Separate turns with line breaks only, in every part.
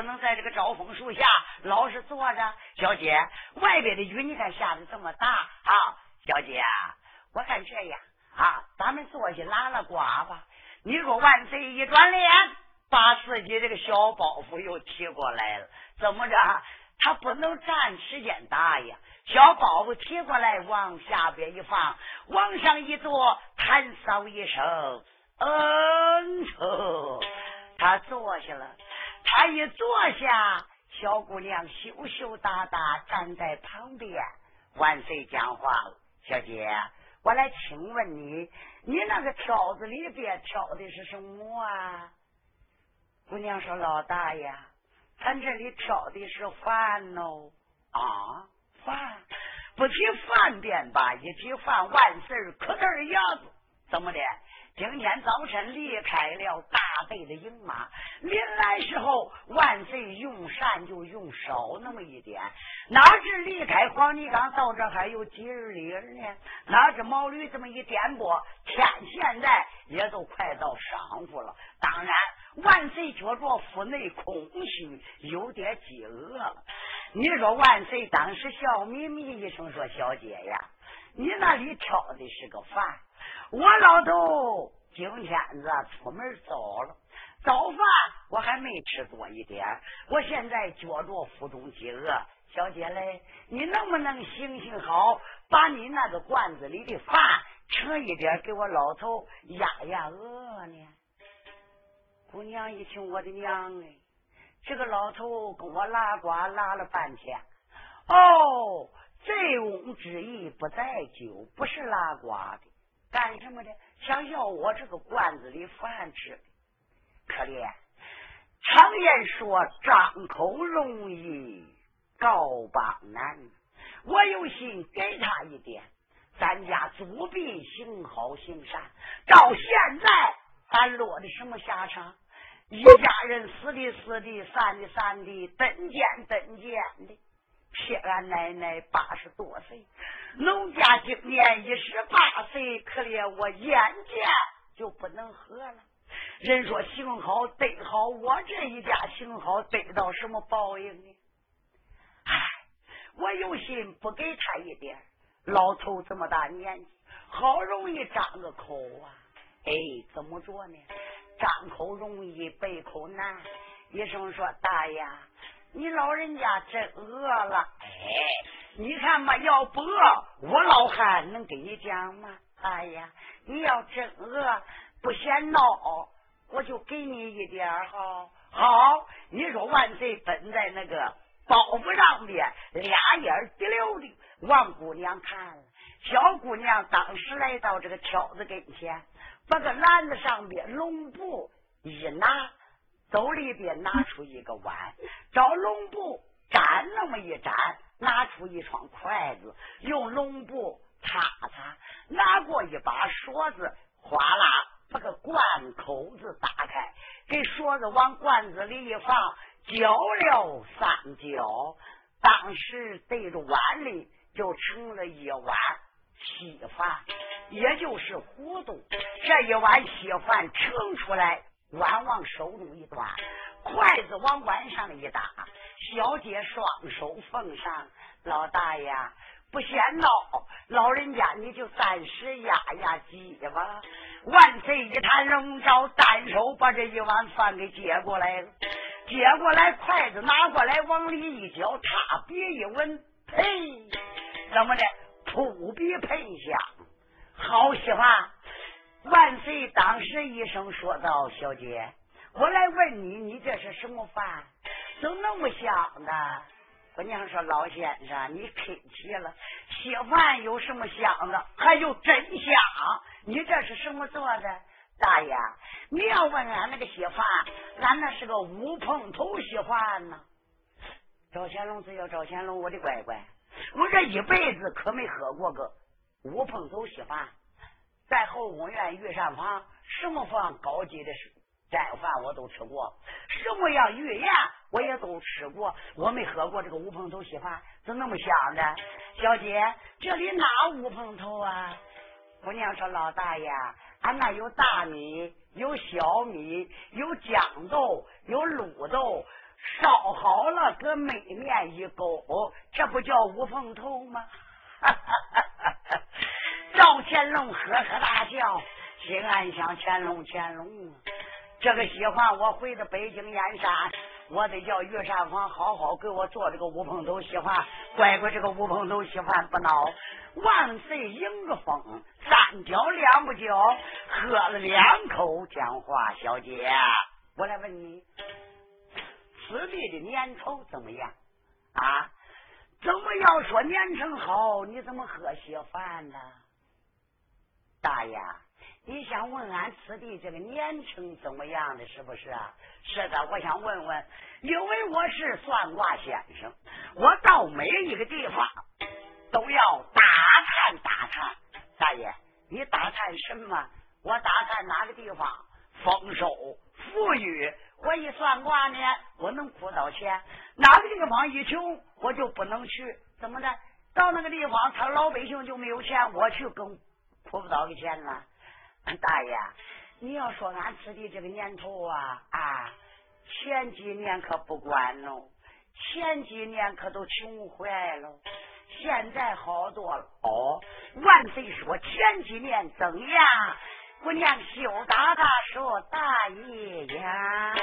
不能在这个招风树下老是坐着。小姐，外边的雨你看下的这么大啊！小姐，我看这样啊，咱们坐下拉拉呱吧。你说万岁一转脸，把自己这个小包袱又提过来了，怎么着？他不能站时间大呀，小包袱提过来，往下边一放，往上一坐，弹扫一声，嗯，他坐下了。他一坐下，小姑娘羞羞答答站在旁边。万岁讲话了，小姐，我来请问你，你那个挑子里边挑的是什么啊？姑娘说：“老大爷。”咱这里挑的是饭喽啊，饭不提饭便吧，一提饭万事可得儿样子，怎么的？今天早晨离开了大队的营马，临来时候万岁用膳就用少那么一点，哪知离开黄泥岗到这还有几日里呢？哪知毛驴这么一颠簸，天现在也都快到晌午了。当然。万岁觉着腹内空虚，有点饥饿了。你说万岁当时笑眯眯一声说：“小姐呀，你那里挑的是个饭，我老头今天子出门早了，早饭我还没吃多一点，我现在觉着腹中饥饿。小姐嘞，你能不能行行好，把你那个罐子里的饭盛一点给我老头压压饿呢？”姑娘一听，我的娘哎，这个老头跟我拉呱拉了半天，哦，醉翁之意不在酒，不是拉呱的，干什么的？想要我这个罐子里饭吃的。可怜，常言说张口容易告邦难，我有心给他一点，咱家祖辈行好行善，到现在。俺落的什么下场？一家人死的死的，散的散的，登监登监的。撇俺奶奶八十多岁，农家今年一十八岁，可怜我眼见就不能喝了。人说行好得好，我这一家行好得到什么报应呢？唉，我有心不给他一点。老头这么大年纪，好容易张个口啊。哎，怎么着呢？张口容易，背口难。医生说：“大爷，你老人家真饿了。”哎，你看嘛，要不饿，我老汉能给你讲吗？哎呀，你要真饿，不嫌闹，我就给你一点哈。好，你说万岁本在那个包袱上边，俩眼滴溜的往姑娘看了。小姑娘当时来到这个挑子跟前。把个篮子上边笼布一拿，兜里边拿出一个碗，找龙布沾那么一沾，拿出一双筷子，用龙布擦擦，拿过一把勺子，哗啦把个罐口子打开，给勺子往罐子里一放，搅了三搅，当时对着碗里就盛了一碗稀饭。也就是糊涂。这一碗稀饭盛出来，碗往手中一端，筷子往碗上一搭，小姐双手奉上，老大爷不嫌闹，老人家你就暂时压压惊吧。万岁一探龙爪，单手把这一碗饭给接过来了，接过来筷子拿过来往里一搅，他别一闻，呸，怎么的？扑鼻喷香，好喜欢。万岁当时一声说道：“小姐，我来问你，你这是什么饭？怎么那么香呢？”姑娘说：“老先生，你客气了，稀饭有什么香的？还有真香。你这是什么做的？大爷，你要问俺那个稀饭，俺那是个乌碰头稀饭呢。赵乾隆只要赵乾隆，我的乖乖，我这一辈子可没喝过个乌碰头稀饭。”在后宫院御膳房，什么饭高级的斋饭我都吃过，什么样御宴我也都吃过，我没喝过这个乌蓬头稀饭，怎那么香呢？小姐，这里哪乌蓬头啊？姑娘说：“老大爷，俺那有大米，有小米，有豇豆，有卤豆，烧好了搁焖面一勾，这不叫乌蓬头吗？”！赵乾隆呵呵大笑，心暗想：乾隆，乾隆，这个喜欢我回到北京燕山，我得叫御膳房好好给我做这个乌蓬头稀饭。乖乖，这个乌蓬头稀饭不孬。万岁迎个风，三脚两不叫，喝了两口，讲话，小姐，我来问你，此地的年头怎么样？啊？怎么要说年成好？你怎么喝稀饭呢？大爷，你想问俺此地这个年成怎么样的？是不是啊？是的，我想问问，因为我是算卦先生，我到每一个地方都要打探打探。大爷，你打探什么？我打探哪个地方丰收富裕？我一算卦呢，我能哭到钱。哪个地方一穷，我就不能去。怎么的？到那个地方，他老百姓就没有钱，我去更。哭不到个钱了，大爷，你要说俺此地这个年头啊啊，前几年可不管喽，前几年可都穷坏了，现在好多了。哦，万岁说前几年怎样？姑娘羞答答说大爷呀。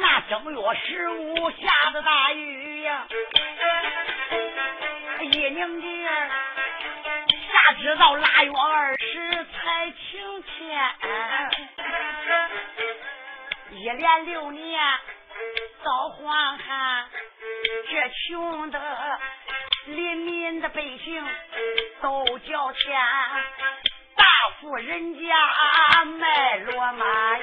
那正月十五下的大雨呀，一宁节下知道腊月二十才晴天，一连六年遭荒旱，这穷的黎民的百姓都交钱，大富人家卖骡马，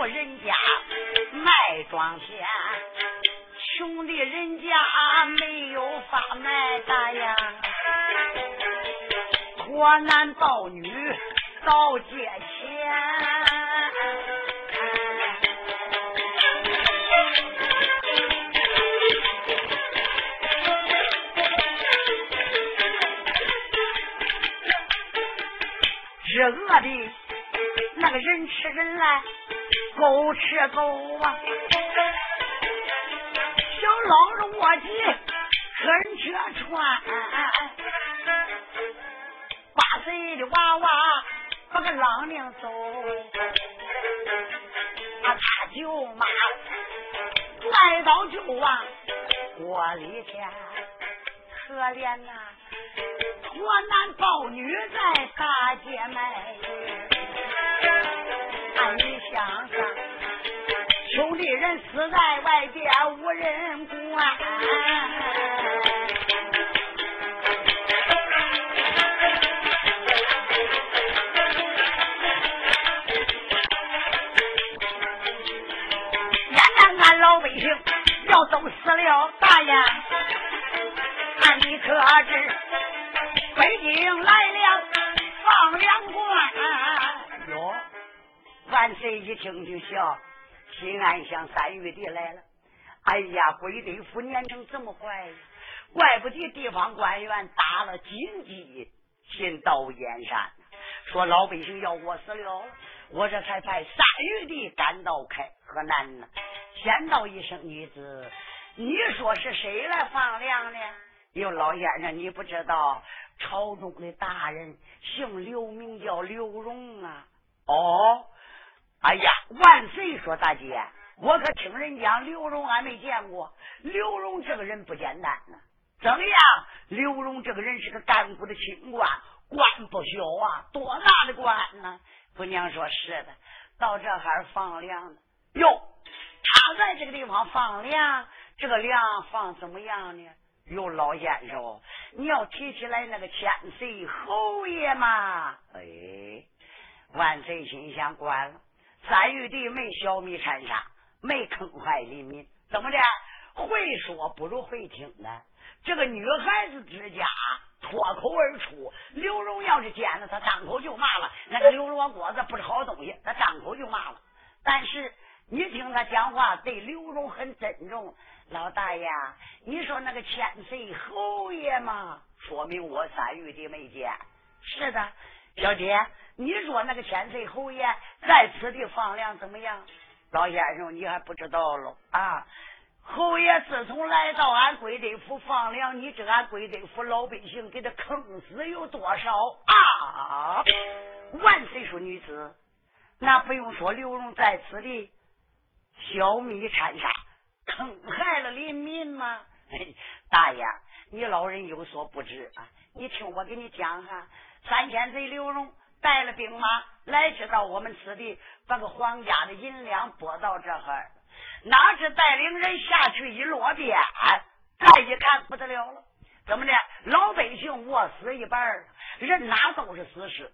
富人家卖庄田，穷的人家没有法卖大呀，托男抱女倒借钱。日饿的，那个人吃人来，狗吃狗啊！小老子卧底跟车穿，八岁的娃娃把个老娘走，啊，他舅妈来到就往锅里添，可怜呐！托男抱女在大街卖，人死在外边无人管。眼看俺老百姓要都死了，大爷，俺你可知？北京来了放粮官哟！万岁一听就笑，心安乡三玉帝来了。哎呀，归德府年成这么快！怪不得地方官员打了紧急进到燕山，说老百姓要饿死了，我这才派三玉帝赶到开河南呢。先到一声女子，你说是谁来放粮呢？哟，老先生，你不知道。朝中的大人姓刘，名叫刘荣啊！哦，哎呀，万岁！说大姐，我可听人讲刘荣，俺没见过。刘荣这个人不简单呢。怎么样？刘荣这个人是个干部的清官，官不小啊，多大的官呢？姑娘说是的，到这还放粮呢。哟，他在这个地方放粮，这个粮放怎么样呢？哟，老先生，你要提起来那个千岁侯爷嘛？哎，万岁心想，管了，三玉帝没消灭残杀，没坑害黎民，怎么的？会说不如会听呢。这个女孩子之家脱口而出，刘荣要是见了他，张口就骂了。那个刘罗锅子不是好东西，他张口就骂了。但是你听他讲话，对刘荣很尊重。老大爷，你说那个千岁侯爷嘛，说明我三玉帝没见。是的，小姐，你说那个千岁侯爷在此地放粮怎么样？老先生，你还不知道喽啊！侯爷自从来到俺归德府放粮，你知俺归德府老百姓给他坑死有多少啊？万岁说女子，那不用说，刘荣在此地小米掺沙。坑害了黎民吗？大爷，你老人有所不知啊！你听我给你讲哈，三千岁刘荣带了兵马来知道我们此地，把个皇家的银两拨到这哈儿，哪知带领人下去一落边，再一看不得了了，怎么的？老百姓饿死一半，人哪都是死尸。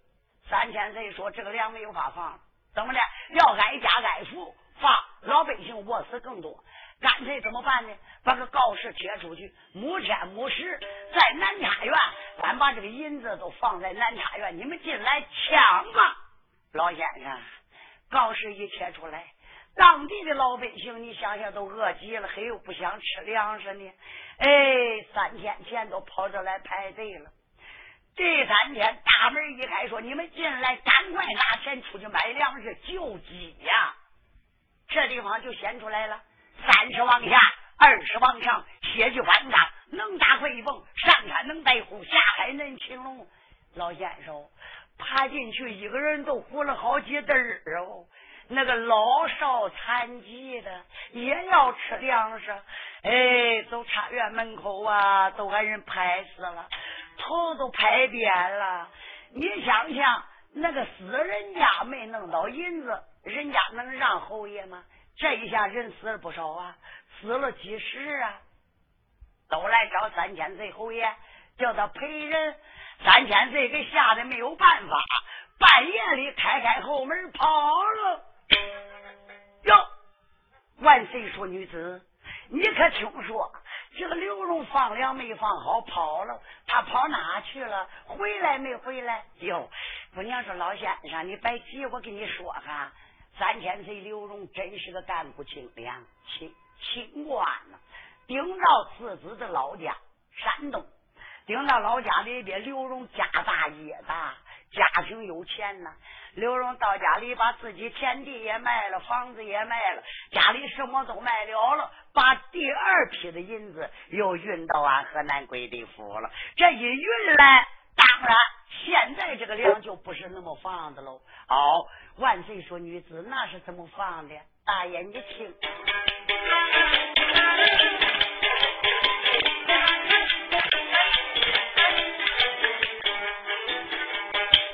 三千岁说这个粮没有法放，怎么的？要挨家挨户放，老百姓饿死更多。干脆怎么办呢？把个告示贴出去，母天母时在南茶院，咱把这个银子都放在南茶院，你们进来抢吧。老先生，告示一贴出来，当地的老百姓，你想想都饿极了，还又不想吃粮食呢。哎，三天前都跑这来排队了。第三天大门一开，说你们进来，赶快拿钱出去买粮食救济呀。这地方就显出来了。三十往下，二十往上，血气万丈，能打会蹦，上山能带虎，下海能擒龙。老先生爬进去，一个人都糊了好几袋儿哦。那个老少残疾的也要吃粮食，哎，走茶园门口啊，都把人拍死了，头都拍扁了。你想想，那个死人家没弄到银子，人家能让侯爷吗？这一下人死了不少啊，死了几十啊！都来找三千岁侯爷，叫他陪人。三千岁给吓得没有办法，半夜里开开后门跑了。哟，万岁说女子，你可听说这个刘荣放粮没放好跑了？他跑哪去了？回来没回来？哟，姑娘说老先生，你别急，我跟你说哈，三千岁刘荣真是个干部清廉，清清官呐，顶到自己的老家山东。顶到老家里边，刘荣家大业大，家庭有钱呐。刘荣到家里，把自己田地也卖了，房子也卖了，家里什么都卖了了，把第二批的银子又运到俺河南贵地府了。这一运来，当然现在这个量就不是那么放的喽。哦，万岁说女子那是怎么放的？大爷你听。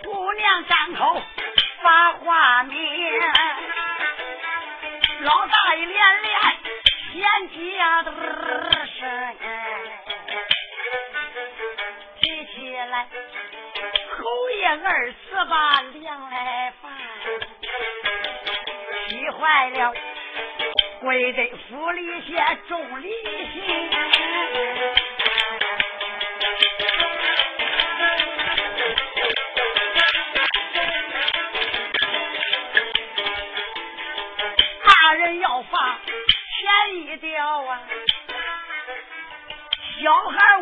姑娘张口发话明，儿吃把，凉来饭，气坏了，跪在府里写重礼信。大人要罚，便宜掉啊，小孩。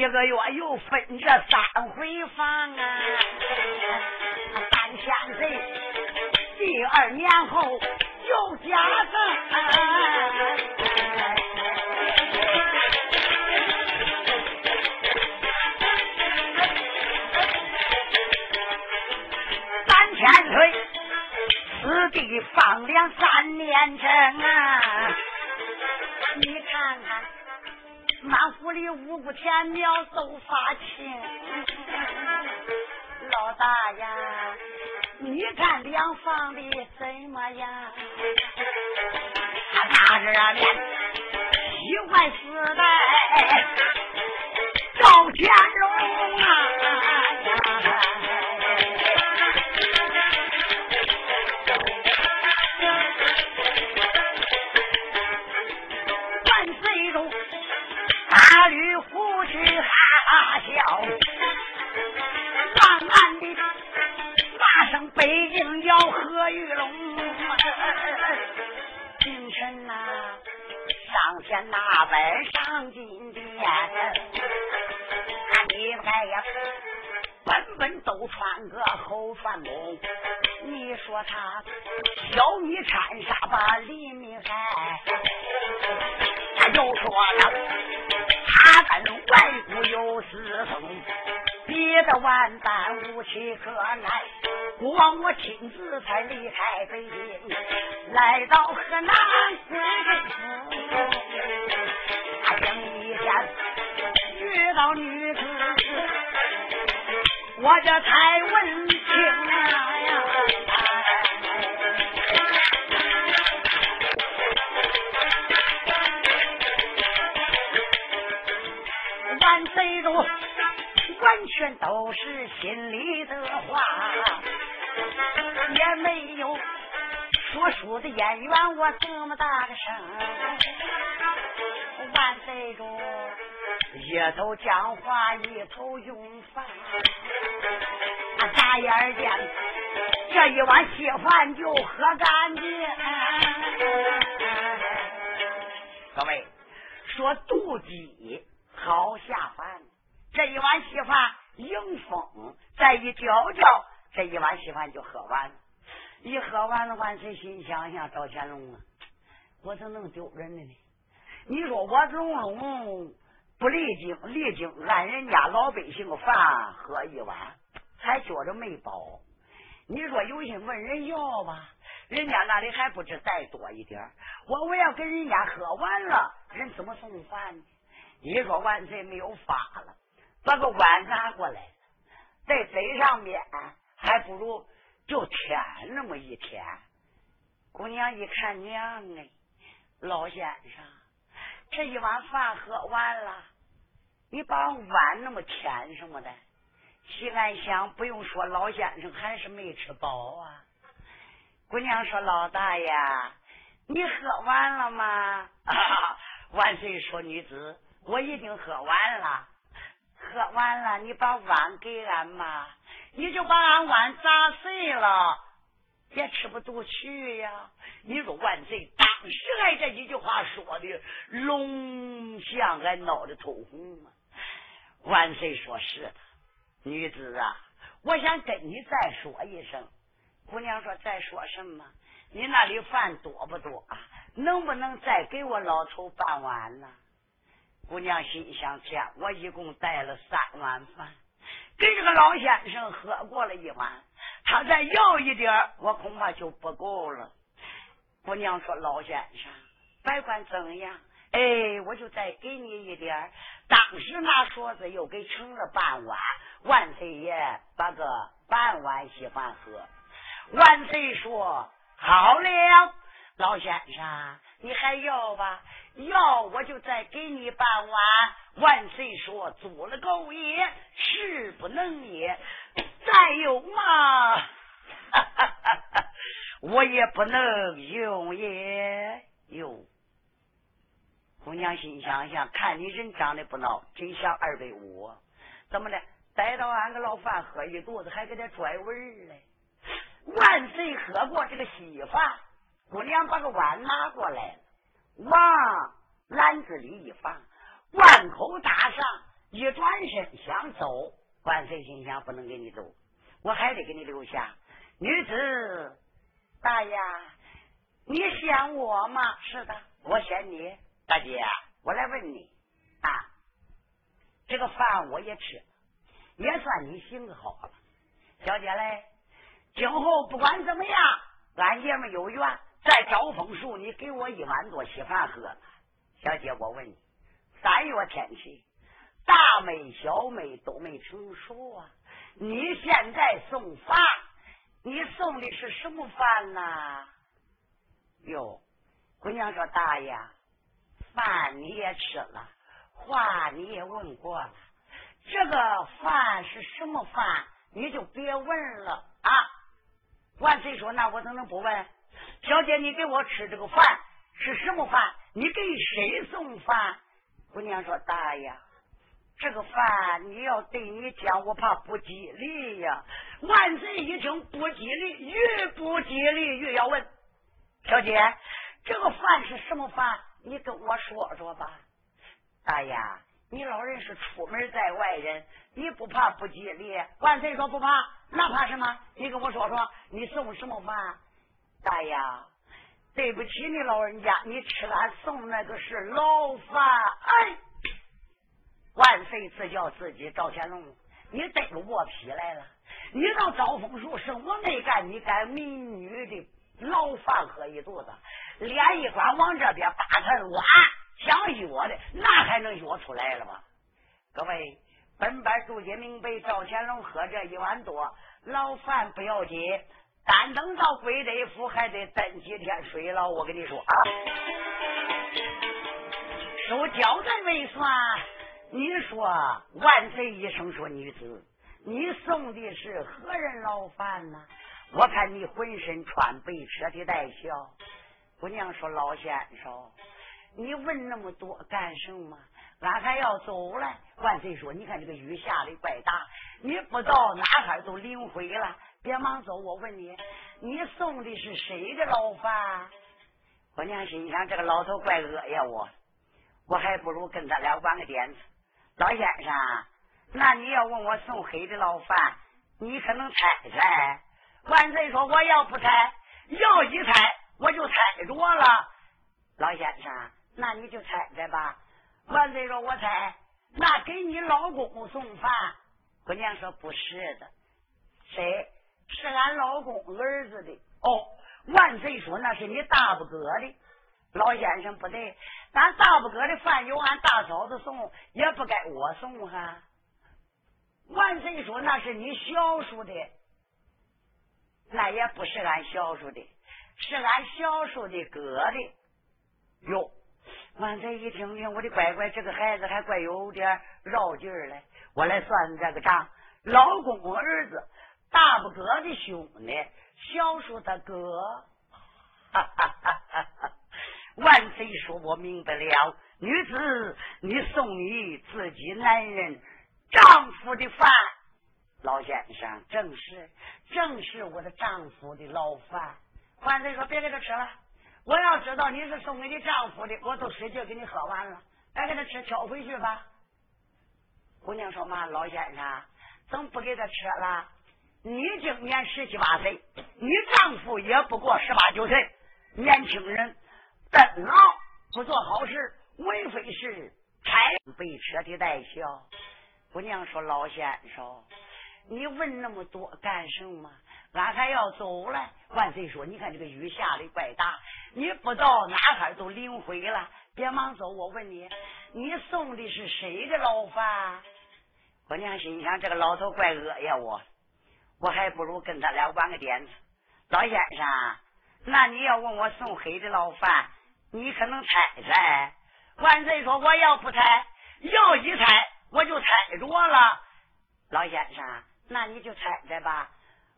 一个月又分这三回房啊！三千岁，第二年后又加赠。三千岁。此地放粮三年整啊！五天庙都发青。老大呀，你看粮放的怎么样？他拿着面，自才离开北京，来到河南归顺府，他今一天遇到女子，我这才一头讲话一头用饭，眨眼间这一碗稀饭就喝干净。各位说肚饥好下饭，这一碗稀饭迎风再一嚼嚼。这一碗稀饭就喝完，一喝完了，万岁心想想赵乾隆啊，我怎能丢人的呢？你说我隆隆不历经历经按人家老百姓饭喝一碗，还觉着没饱。你说有心问人要吧，人家那里还不知再多一点。我我要跟人家喝完了，人怎么送饭呢？你说万岁没有法了，把个碗拿过来，在嘴上面。还不如就舔那么一天。姑娘一看娘哎，老先生，这一碗饭喝完了，你把碗那么添什么的？西安乡不用说，老先生还是没吃饱啊。姑娘说：“老大爷，你喝完了吗？” 万岁说：“女子，我已经喝完了。喝完了，你把碗给俺嘛，你就把俺碗砸碎了，也吃不肚去呀。”你说万岁，当时还这几句话说的，龙象俺闹得头红啊。万岁说是的，女子啊，我想跟你再说一声。姑娘说：“再说什么？你那里饭多不多啊？能不能再给我老头半碗呢？”姑娘心想：“天，我一共带了三碗饭，给这个老先生喝过了一碗，他再要一点我恐怕就不够了。”姑娘说：“老先生，别管怎样，哎，我就再给你一点当时那说子又给盛了半碗，万岁爷把个半碗稀饭喝。万岁说：“好了，老先生，你还要吧？要我就再给你半碗。”万岁说：“足了够也，是不能也。再有嘛，哈哈哈我也不能用也。”哟，姑娘心想想，看你人长得不孬，真像二百五。怎么的？逮到俺个老范喝一肚子，还给他拽味儿嘞？万岁喝过这个稀饭，姑娘把个碗拿过来了，往篮子里一放，碗口搭上，一转身想走。万岁心想：不能给你走，我还得给你留下。女子大爷，你嫌我吗？是的，我嫌你。大姐，我来问你啊，这个饭我也吃，也算你行好了。小姐嘞？今后不管怎么样，俺爷们有缘，在招风树，你给我一碗多稀饭喝。小姐，我问你，三月天气，大妹小妹都没成熟啊，你现在送饭，你送的是什么饭呢？哟，姑娘说大爷，饭你也吃了，话你也问过了，这个饭是什么饭，你就别问了啊。万岁说：“那我怎能不问？小姐，你给我吃这个饭是什么饭？你给谁送饭？”姑娘说：“大爷，这个饭你要对你讲，我怕不吉利呀。”万岁一听不吉利，越不吉利越要问：“小姐，这个饭是什么饭？你跟我说说吧。”大爷。你老人是出门在外人，你不怕不吉利？万岁说不怕，那怕什么？你跟我说说，你送什么饭？大爷，对不起你老人家，你吃俺送那个是牢饭。哎，万岁自叫自己赵乾隆，你逮着卧皮来了？你到招风树，什么没干？你干民女的牢饭喝一肚子，脸一关往这边扒开挖。想约的，那还能约出来了吗？各位，本班注解明白，赵乾隆喝这一碗多，老饭不要紧，单等到归德府还得等几天水了。我跟你说啊，收交代未算。你说万岁一声说女子，你送的是何人牢饭呢？我看你浑身穿白，扯的带笑。姑娘说老先生。你问那么多干什么？俺还要走了。万岁说：“你看这个雨下的怪大，你不到哪哈都淋灰了。别忙走，我问你，你送的是谁的牢饭？”姑娘心想：这个老头怪恶呀，我我还不如跟他俩玩个点子。老先生，那你要问我送谁的牢饭，你可能猜猜。万岁说：“我要不猜，要一猜我就猜着了。”老先生。那你就猜猜吧。万岁说：“我猜，那给你老公送饭。”姑娘说：“不是的，谁？是俺老公儿子的。”哦，万岁说：“那是你大伯哥的。”老先生不对，咱大伯哥的饭由俺大嫂子送，也不该我送哈。万岁说：“那是你小叔的，那也不是俺小叔的，是俺小叔的哥的。”哟，万岁一听听，我的乖乖，这个孩子还怪有点绕劲儿嘞。我来算这个账，老公公儿子大不哥的兄弟，小叔他哥。哈哈哈！万岁说，我明白了。女子，你送你自己男人丈夫的饭。老先生，正是，正是我的丈夫的牢饭。万岁说，别给他吃了。我要知道你是送给你丈夫的，我都使劲给你喝完了。别给他吃，挑回去吧。姑娘说嘛，老先生，怎么不给他吃了？你今年十七八岁，你丈夫也不过十八九岁，年轻人，等老不做好事，为非是差被车的带笑。姑娘说，老先生。你问那么多干什么？俺还要走了。万岁说：“你看这个雨下的怪大，你不到哪哈都淋灰了。别忙走，我问你，你送的是谁的牢饭？”我娘心想：“这个老头怪恶呀，我我还不如跟他俩玩个点子。”老先生，那你要问我送黑的牢饭，你可能猜猜？万岁说：“我要不猜，要一猜我就猜着了。”老先生。那你就猜猜吧。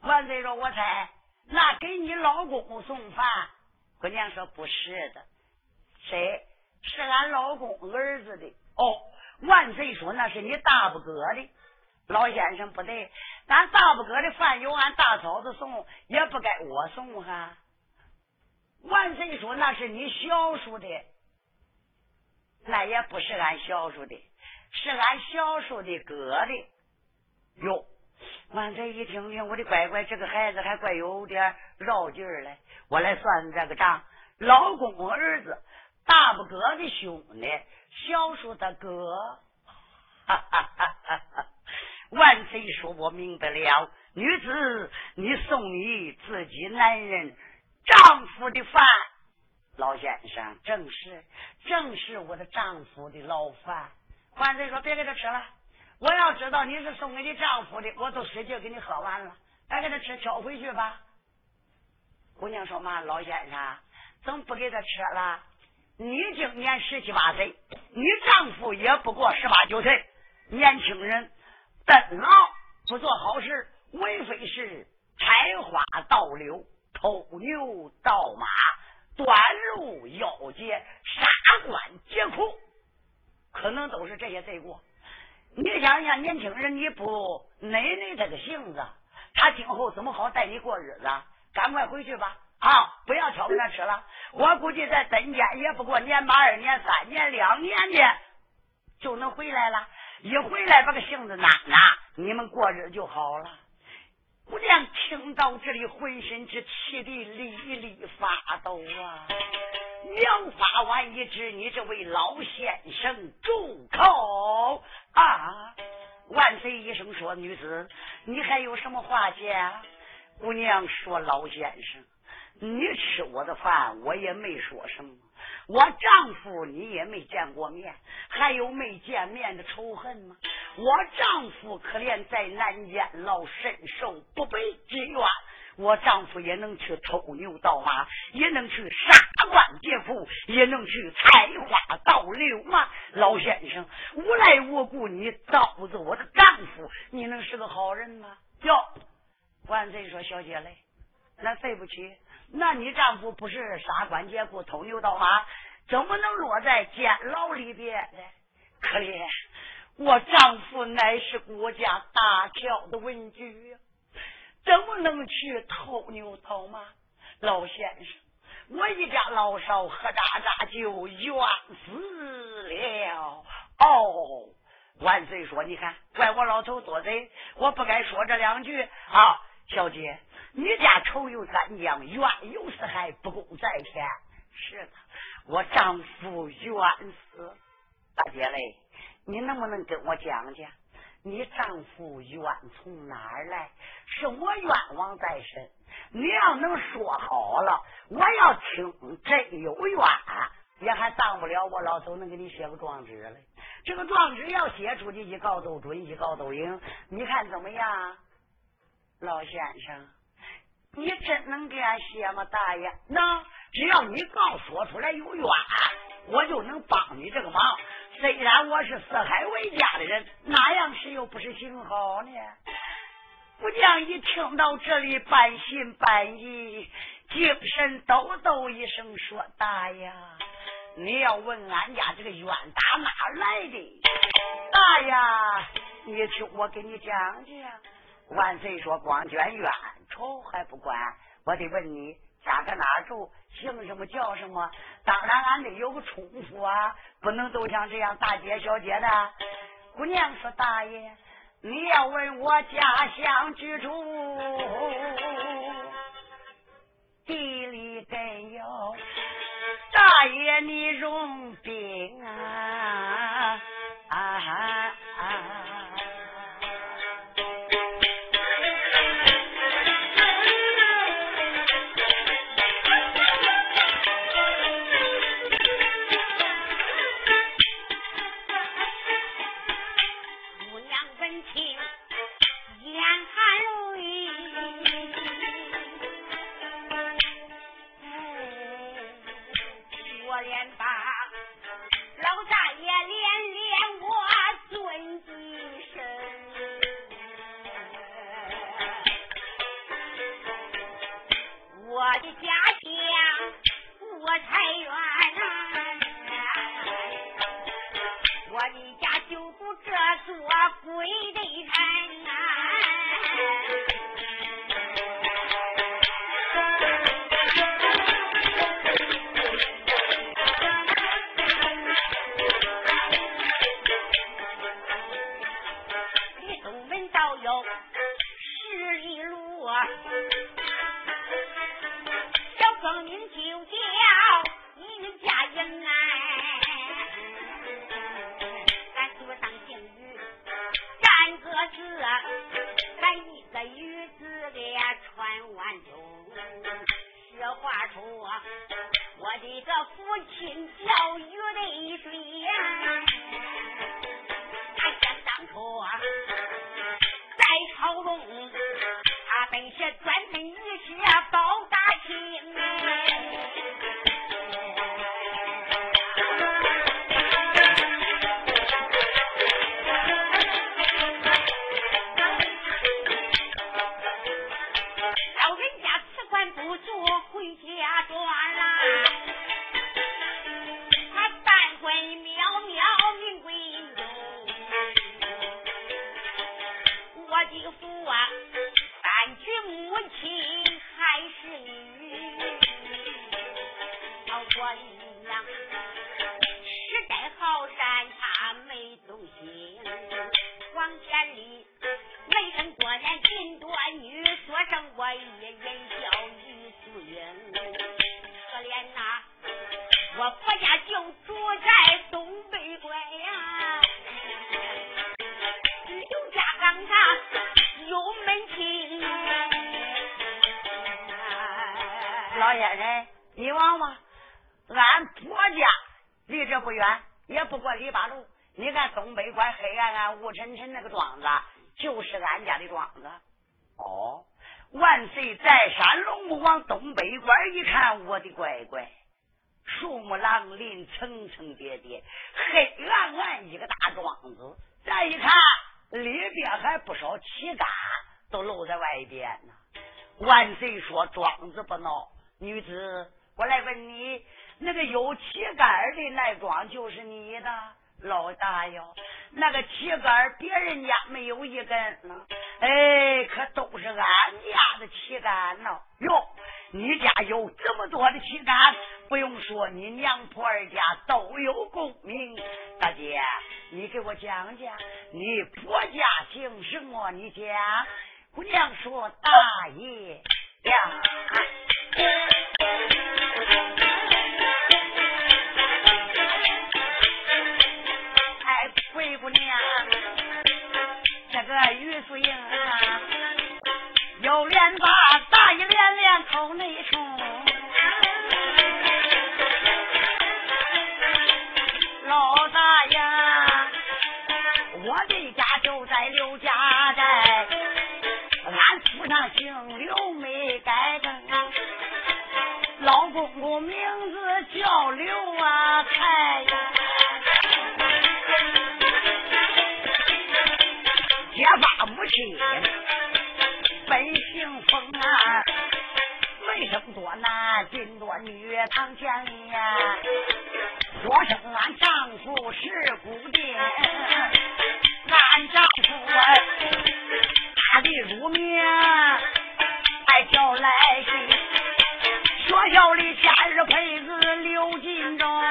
万岁说：“我猜，那给你老公公送饭。”姑娘说：“不是的，谁？是俺老公儿子的。”哦，万岁说：“那是你大伯哥的。”老先生不对，俺大伯哥的饭由俺大嫂子送，也不该我送哈。万岁说：“那是你小叔的，那也不是俺小叔的，是俺小叔的哥的。”哟。万岁一听听，我的乖乖，这个孩子还怪有点绕劲儿嘞。我来算这个账，老公公儿子大不哥的兄弟，小叔他哥。哈哈哈！万岁说：“我明白了，女子，你送你自己男人丈夫的饭。”老先生，正是，正是我的丈夫的老饭。万岁说：“别给他吃了。”我要知道你是送给你丈夫的，我都使劲给你喝完了。别给他吃，挑回去吧。姑娘说嘛，老先生，怎么不给他吃了？你今年十七八岁，你丈夫也不过十八九岁，年轻人，等老不做好事，为非是采花盗柳、偷牛盗马、断路妖劫、杀官劫库，可能都是这些罪过。你想想，年轻人，你不奶奶这个性子，他今后怎么好带你过日子？赶快回去吧，啊！不要挑他吃了。我估计在登间也不过年八、二年、三年、两年的就能回来了。一回来把个性子拿拿，你们过日子就好了。姑娘听到这里，浑身之气的沥沥发抖啊！娘发完一指，你这位老先生住口啊！万岁医生说：“女子，你还有什么话讲？”姑娘说：“老先生，你吃我的饭，我也没说什么。我丈夫你也没见过面，还有没见面的仇恨吗？我丈夫可怜在南监牢，身受不卑之冤。”我丈夫也能去偷牛盗马，也能去杀官劫富，也能去采花盗柳吗？老先生，无赖无故你盗走我的丈夫，你能是个好人吗？哟，万岁说小姐嘞，那对不起，那你丈夫不是杀官劫富、偷牛盗马，怎么能落在监牢里边呢？可怜，我丈夫乃是国家大条的文举。怎么能去偷牛偷马？老先生，我一家老少喝渣渣就冤死了。哦，万岁说，你看，怪我老头多嘴，我不该说这两句啊。小姐，你家仇有三江，冤有四海，不公在天。是的，我丈夫冤死。大姐嘞，你能不能跟我讲讲？你丈夫冤从哪儿来？是我冤枉在身。你要能说好了，我要听真有冤，也还当不了我老头能给你写个状纸来。这个状纸要写出去，一告都准，一告都赢。你看怎么样，老先生？你真能给俺写吗，大爷？能。只要你告说出来有冤，我就能帮你这个忙。虽然我是四海为家的人，哪样事又不是行好呢？姑娘一听到这里，半信半疑，精神抖抖一声说：“大爷，你要问俺家这个冤打哪来的？大爷，你听我给你讲讲。万岁说光捐冤仇还不管，我得问你家在哪住，姓什么叫什么？当然俺得有个称呼啊，不能都像这样大姐小姐的。”姑娘说：“大爷。”你要问我家乡居住地里真有，大爷你容禀说，在朝中，他
本是专门一些包。
我来问你，那个有旗杆的那庄就是你的老大哟。那个旗杆别人家没有一根，哎，可都是俺家的旗杆呢。哟，你家有这么多的旗杆，不用说，你娘婆家都有功名。大姐，你给我讲讲，你婆家姓什么？你家姑娘说大爷呀。个于素英啊，有脸把大义连连口内冲。老大爷，我的家就在刘家寨，俺府上姓刘没改正，老公公名字叫刘啊才。揭发母亲本姓冯啊，没生多男，进多女，堂前呀，说声俺丈夫是孤爹，俺丈夫啊，大地入眠，还叫来信，学校里前日配子刘金忠。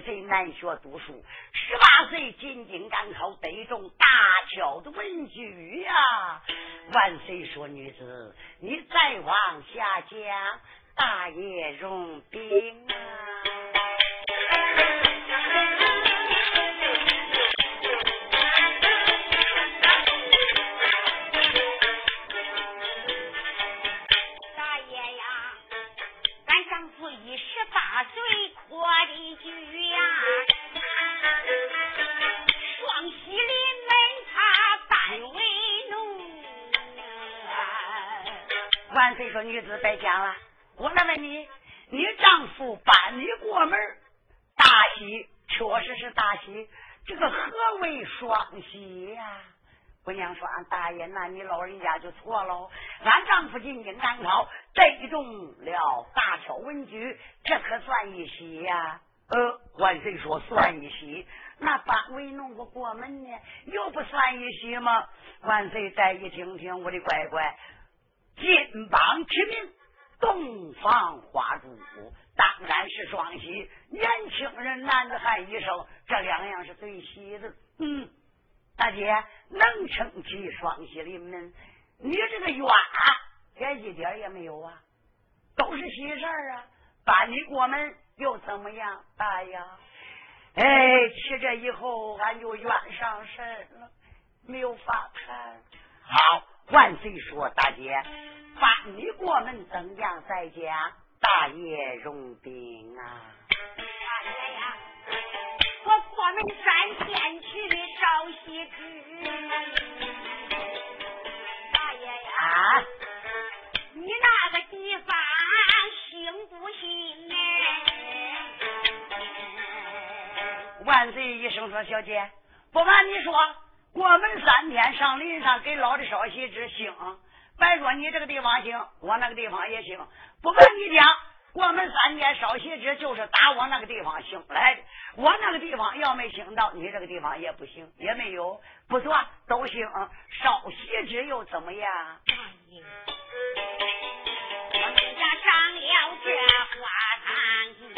谁难学读书，十八岁进京赶考，得中大巧的文举呀！万岁说：“女子，你再往下讲，大爷容兵啊！”说女子别讲了，我来问你，你丈夫搬你过门，大喜，确实是大喜。这个何为双喜呀？姑娘说：“俺大爷，那你老人家就错了。俺丈夫进京赶考，得中了大巧文举，这可算一喜呀。”呃，万岁说算一喜，那把为弄个过门呢，又不算一喜吗？万岁再一听听，我的乖乖。金榜题名，洞房花烛，当然是双喜。年轻人男子汉一生，这两样是最喜的。嗯，大姐能撑起双喜临门，你这个冤也一点也没有啊，都是喜事儿啊。把你过门又怎么样？大呀，哎，去这以后俺就冤上身了，没有法谈。好。万岁说：“大姐，把你过门怎样？再讲大爷容禀啊！
大爷呀，我过门三天去烧喜纸。大爷呀，你那个地方行不行呢？”
万岁一声说：“小姐，不瞒你说。”过门三天上林上给老的烧喜纸行，别说你这个地方行，我那个地方也行。不瞒你讲，过门三天烧喜纸就是打我那个地方行来的。我那个地方要没行到，你这个地方也不行，也没有，不错，都行。烧喜纸又怎么样？
我们家上了这花坛子。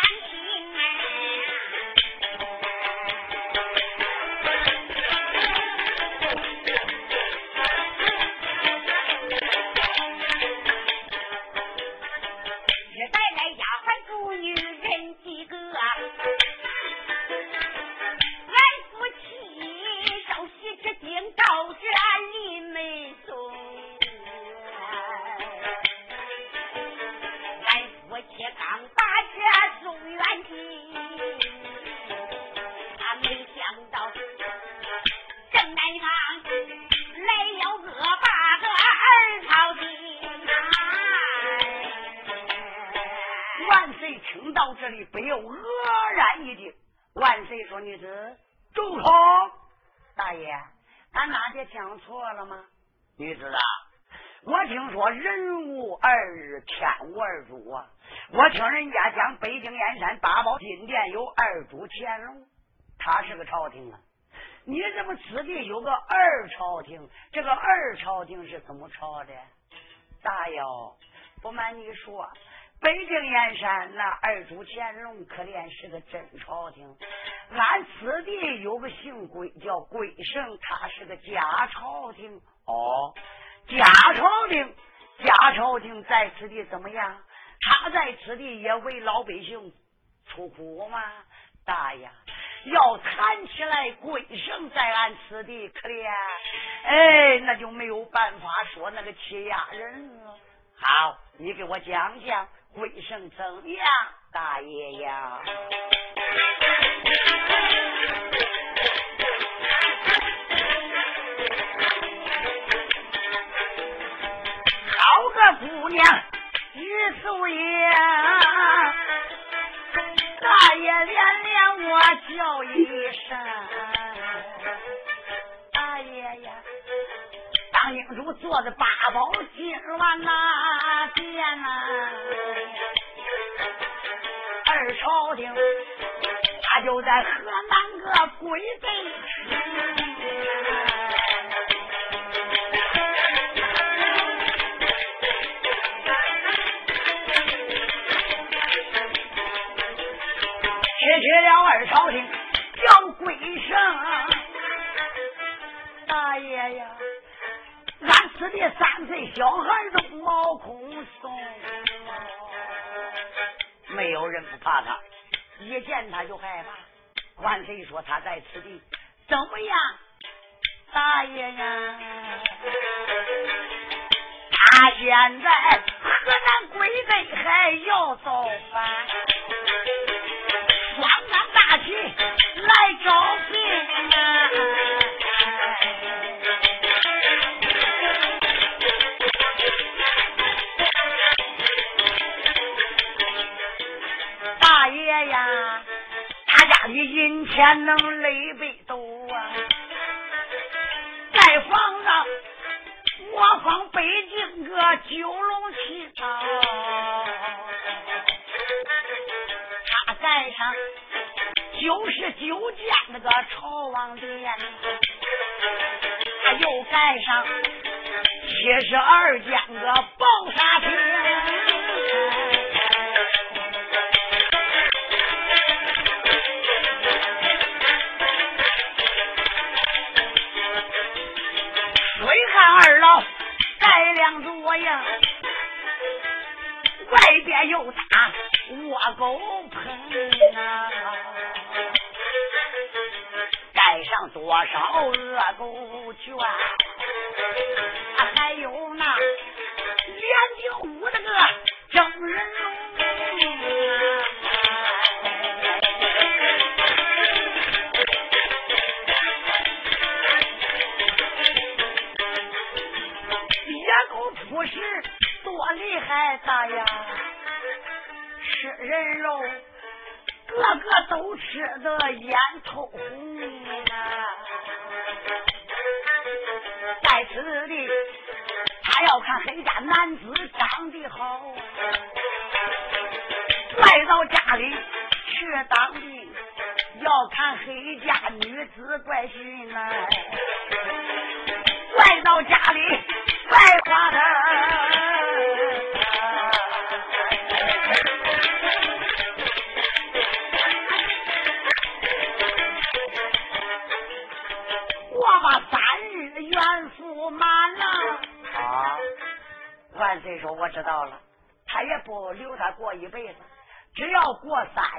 女子啊，我听说人无二日，天无二主啊！我听人家讲，北京燕山八宝金殿有二主乾隆，他是个朝廷啊。你怎么此地有个二朝廷？这个二朝廷是怎么朝的？大爷，不瞒你说，北京燕山那二主乾隆可怜是个真朝廷。俺此地有个姓鬼，叫鬼圣，他是个假朝廷。哦，假朝廷，假朝廷在此地怎么样？他在此地也为老百姓出苦吗？大爷，要谈起来贵生在俺此地可怜，哎，那就没有办法说那个欺压人了。好，你给我讲讲贵生怎样，大爷呀？好个姑娘，玉素叶，大爷连连我叫一声，大爷呀！当英主坐的八宝金銮那朝廷他就在河南个鬼地他就害怕。万岁说他在此地怎么样，大爷呀？他现在河南鬼子还要造反，天能累北斗啊！盖房子模仿北京个九龙旗啊，他盖上九十九间那个朝王殿，他又盖上七十二间个宝沙厅。盖两座呀，外边又打窝狗盆啊，盖上多少恶狗圈，还有那连顶五那个整人大呀，吃人肉个个都吃的眼透红啊！在此地，他要看黑家男子长得好，来到家里去当兵，要看黑家女子怪俊呐，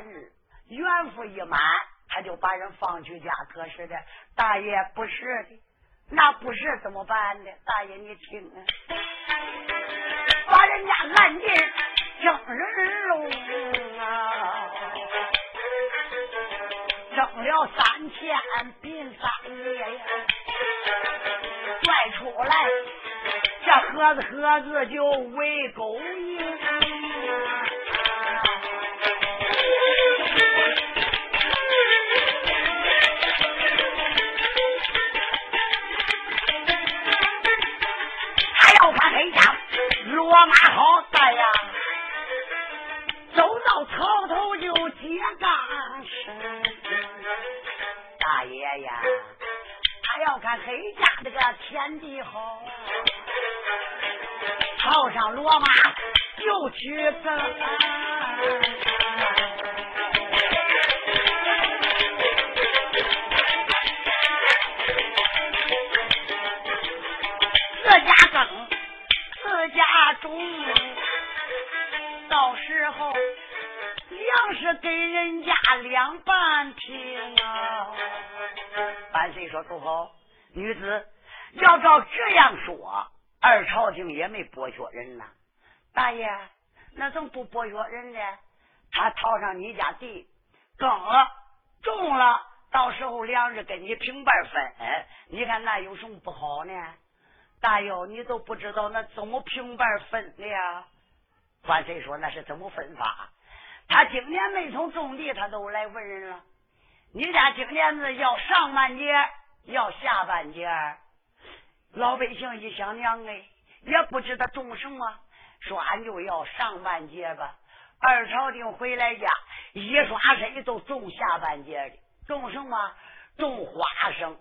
日元服一满，他就把人放去家。可是的，大爷不是的。那不是怎么办呢？大爷，你听啊，把人家按进蒸人笼啊，蒸了三天并三夜呀，拽出来这盒子盒子就喂狗营。罗马好大呀，走到桥头就接杠。大爷呀，他要看谁家这个田地好，套上罗马就去耕。给人家两半平啊！半岁说：“主侯，女子要照这样说，二朝廷也没剥削人呐。大爷，那怎么不剥削人呢？他套上你家地，耕了，种了，到时候粮食跟你平半分，你看那有什么不好呢？大哟，你都不知道那怎么平半分的呀？”万岁说那是怎么分法？他今年没从种地，他都来问人了。”你家今年子要上半截，要下半截。老百姓一想娘哎，也不知道种什么，说俺就要上半截吧。二朝廷回来家，一刷身都种下半截的，种什么？种花生、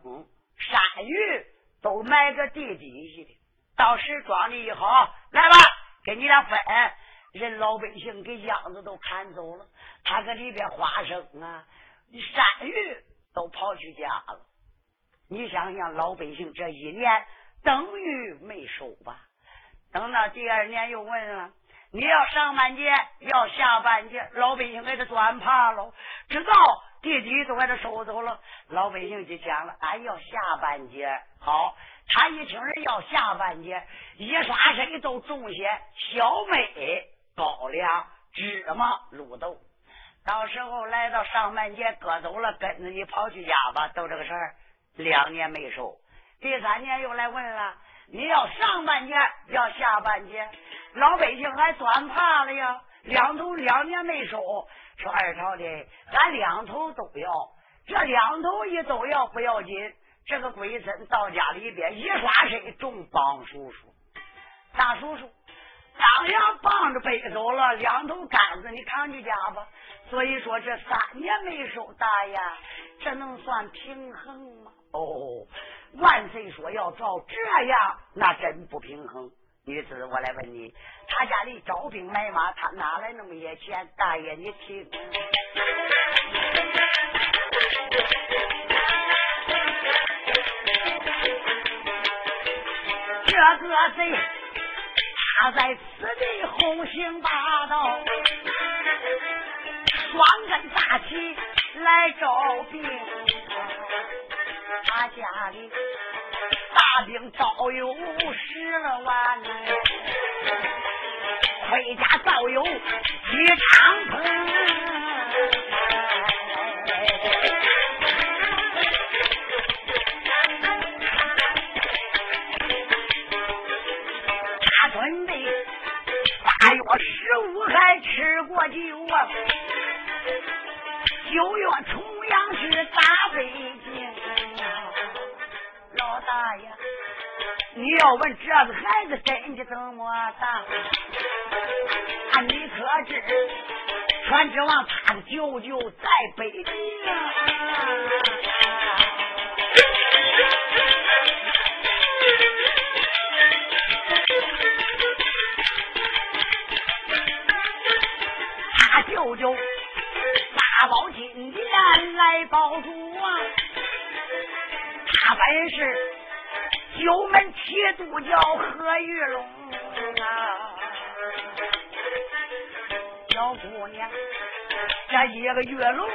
山芋，都埋个地底下的。到时装的一好，来吧，给你俩分。人老百姓给秧子都看走了，他搁里边花生啊。山芋都跑去家了，你想想，老百姓这一年等于没收吧？等到第二年又问了，你要上半截，要下半截，老百姓给他端怕了，知道地底都给他收走了，老百姓就讲了，俺要下半截。好，他一听人要下半截，一刷身都种些小麦、高粱、芝麻、绿豆。到时候来到上半截割走了，跟着你跑去家吧，都这个事儿。两年没收，第三年又来问了，你要上半截，要下半截，老百姓还短怕了呀。两头两年没收，说二朝的，俺两头都要。这两头一都要不要紧，这个鬼神到家里边一刷身中帮叔叔，大叔叔。当阳帮着背走了两头杆子，你扛去家吧。所以说这三年没收大呀，这能算平衡吗？哦，万岁说要照这样，那真不平衡。女子，我来问你，他家里招兵买马，他哪来那么些钱？大爷，你听，这个贼。他在此地横行霸道，双根大旗来招兵。他家里大兵早有十来万呢，盔甲早有几长。吃过酒啊，九月重阳是大北京啊，老大爷，你要问这个孩子真的怎么大？啊，你可知全指望他的舅舅在北京？舅舅大包金钱来保住啊！他本是九门七度叫何玉龙啊，小姑娘这一个玉龙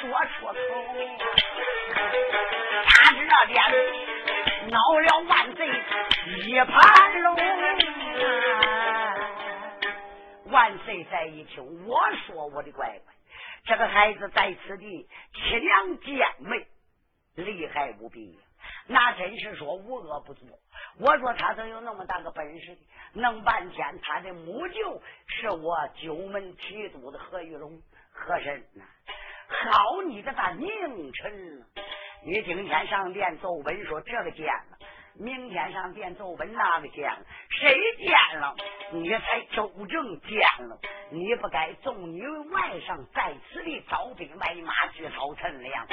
说出口，他这边恼了万岁一盘龙啊！万岁！再一听，我说我的乖乖，这个孩子在此地凄娘贱美，厉害无比，那真是说无恶不作。我说他怎有那么大个本事？弄半天，他的母舅是我九门提督的何玉龙和珅呐。好你个大佞臣！你今天上殿奏本说这个奸了。明天上殿奏本，那个见了？谁见了？你才周正见了。你不该纵你外甥在此地招兵买马，聚草陈粮，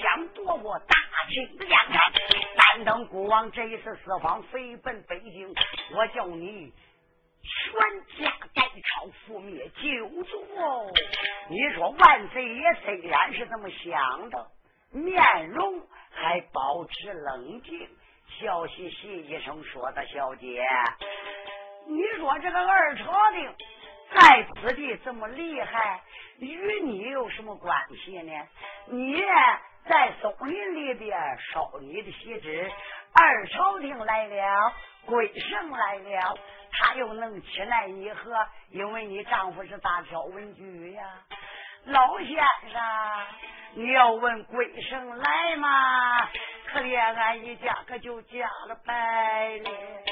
想夺我大清的疆场。但等国王这一次四方飞奔北京，我叫你全家改朝覆灭，就做。你说万岁爷虽然是这么想的，面容还保持冷静。笑嘻嘻一声说：“的小姐，你说这个二朝廷在此地这么厉害，与你有什么关系呢？你
在松林里边烧你的喜纸。二朝廷来了，贵圣来了，他又能起来你和，因为你丈夫是大挑文举呀。老先生，你要问贵圣来吗？可怜俺一家可就嫁了白了。